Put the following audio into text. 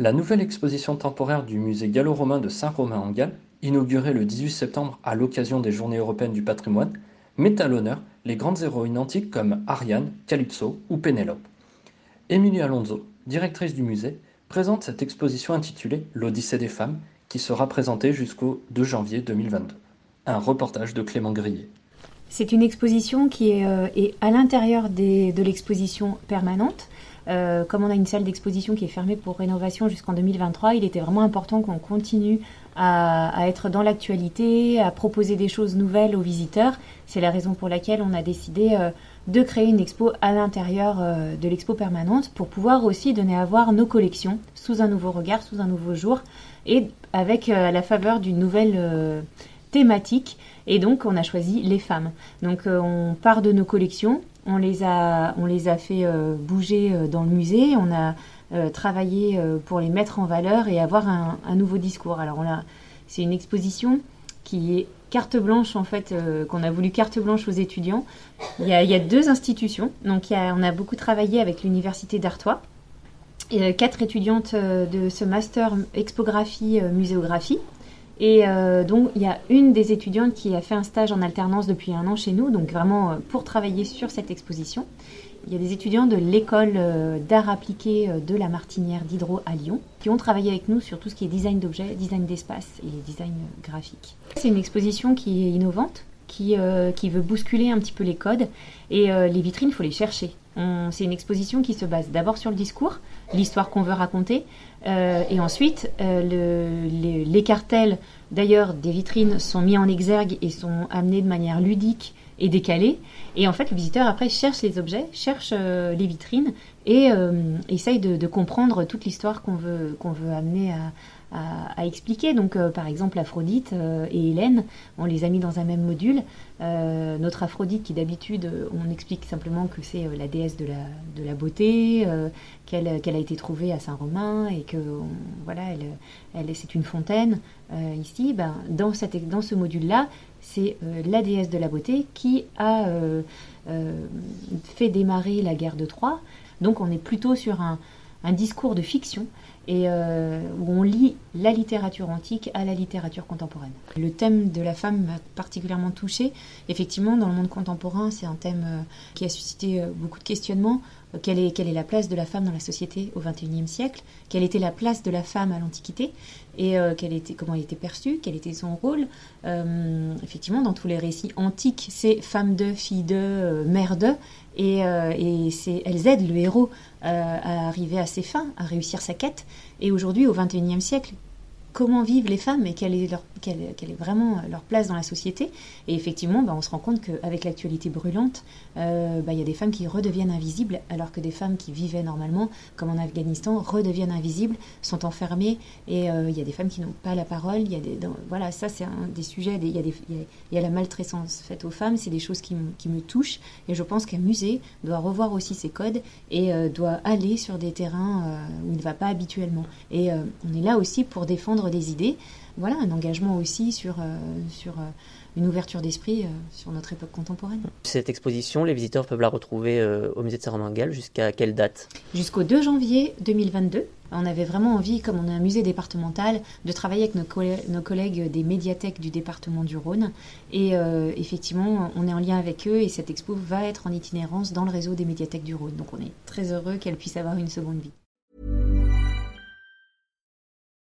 La nouvelle exposition temporaire du musée gallo-romain de Saint-Romain en Galles, inaugurée le 18 septembre à l'occasion des Journées européennes du patrimoine, met à l'honneur les grandes héroïnes antiques comme Ariane, Calypso ou Pénélope. Émilie Alonso, directrice du musée, présente cette exposition intitulée L'Odyssée des femmes, qui sera présentée jusqu'au 2 janvier 2022. Un reportage de Clément Grillet. C'est une exposition qui est, euh, est à l'intérieur de l'exposition permanente. Euh, comme on a une salle d'exposition qui est fermée pour rénovation jusqu'en 2023, il était vraiment important qu'on continue à, être dans l'actualité, à proposer des choses nouvelles aux visiteurs. C'est la raison pour laquelle on a décidé euh, de créer une expo à l'intérieur euh, de l'expo permanente pour pouvoir aussi donner à voir nos collections sous un nouveau regard, sous un nouveau jour et avec la faveur d'une nouvelle thématique. Et donc, on a choisi les femmes. Donc, on part de nos collections, on les a, on les a fait euh, bouger euh, dans le musée, on a travaillé pour les mettre en valeur et avoir un, nouveau discours. Alors, on a, c'est une exposition qui est carte blanche en fait qu'on a voulu carte blanche aux étudiants. Il y a, deux institutions. Donc, y on a beaucoup travaillé avec l'université d'Artois et quatre étudiantes de ce master expographie muséographie et euh, donc, il y a une des étudiantes qui a fait un stage en alternance depuis un an chez nous, donc vraiment euh, pour travailler sur cette exposition. Il y a des étudiants de l'école euh, d'art appliqué de la Martinière d'Hydro à Lyon qui ont travaillé avec nous sur tout ce qui est design d'objets, design d'espace et design graphique. C'est une exposition qui est innovante, qui, qui, veut bousculer un petit peu les codes. Et les vitrines, il faut les chercher. C'est une exposition qui se base d'abord sur le discours, l'histoire qu'on veut raconter, euh, et ensuite le, les, les, cartels, d'ailleurs, des vitrines sont mis en exergue et sont amenés de manière ludique et décalée. Et en fait, le visiteur après cherche les objets, cherche les vitrines et essaye de, de, comprendre toute l'histoire qu'on veut, qu'on veut amener à, à, à expliquer. Donc, euh, par exemple, Aphrodite euh, et Hélène, on les a mis dans un même module. Euh, notre Aphrodite, qui d'habitude, on explique simplement que c'est la déesse de la, de la beauté, qu'elle a été trouvée à Saint-Romain et que voilà, elle, elle, c'est une fontaine. ici, ben, dans, cette, dans ce module-là, c'est la déesse de la beauté qui a fait démarrer la guerre de Troie. Donc on est plutôt sur un, un discours de fiction et euh, où on lit la littérature antique à la littérature contemporaine. Le thème de la femme m'a particulièrement touchée. Effectivement, dans le monde contemporain, c'est un thème euh, qui a suscité euh, beaucoup de questionnements. Quelle est, quelle est la place de la femme dans la société au XXIe siècle? Quelle était la place de la femme à l'Antiquité? Et était, comment elle était perçue? Quel était son rôle? Effectivement, dans tous les récits antiques, c'est femme de, fille de, mère de. Et, euh, et elles aident le héros euh, à arriver à ses fins, à réussir sa quête. Et aujourd'hui, au XXIe siècle, comment vivent les femmes et quelle est, leur, quelle, est vraiment leur place dans la société. Et effectivement, bah, on se rend compte qu'avec l'actualité brûlante, euh, bah, il y a des femmes qui redeviennent invisibles, alors que des femmes qui vivaient normalement, comme en Afghanistan, redeviennent invisibles, sont enfermées, et euh, il y a des femmes qui n'ont pas la parole. Y a des, voilà, ça c'est un des sujets. Il y, y a, la maltraitance faite aux femmes, c'est des choses qui, me touchent, et je pense qu'un musée doit revoir aussi ses codes et euh, doit aller sur des terrains euh, où il ne va pas habituellement. Et euh, on est là aussi pour défendre des idées. Voilà, un engagement aussi sur, euh, sur euh, une ouverture d'esprit euh, sur notre époque contemporaine. Cette exposition, les visiteurs peuvent la retrouver au musée de Saint-Romain-Galles jusqu'à quelle date? Jusqu'au 2 janvier 2022. On avait vraiment envie, comme on est un musée départemental, de travailler avec nos, collègues, nos collègues des médiathèques du département du Rhône. Et euh, effectivement, on est en lien avec eux et cette expo va être en itinérance dans le réseau des médiathèques du Rhône. Donc on est très heureux qu'elle puisse avoir une seconde vie.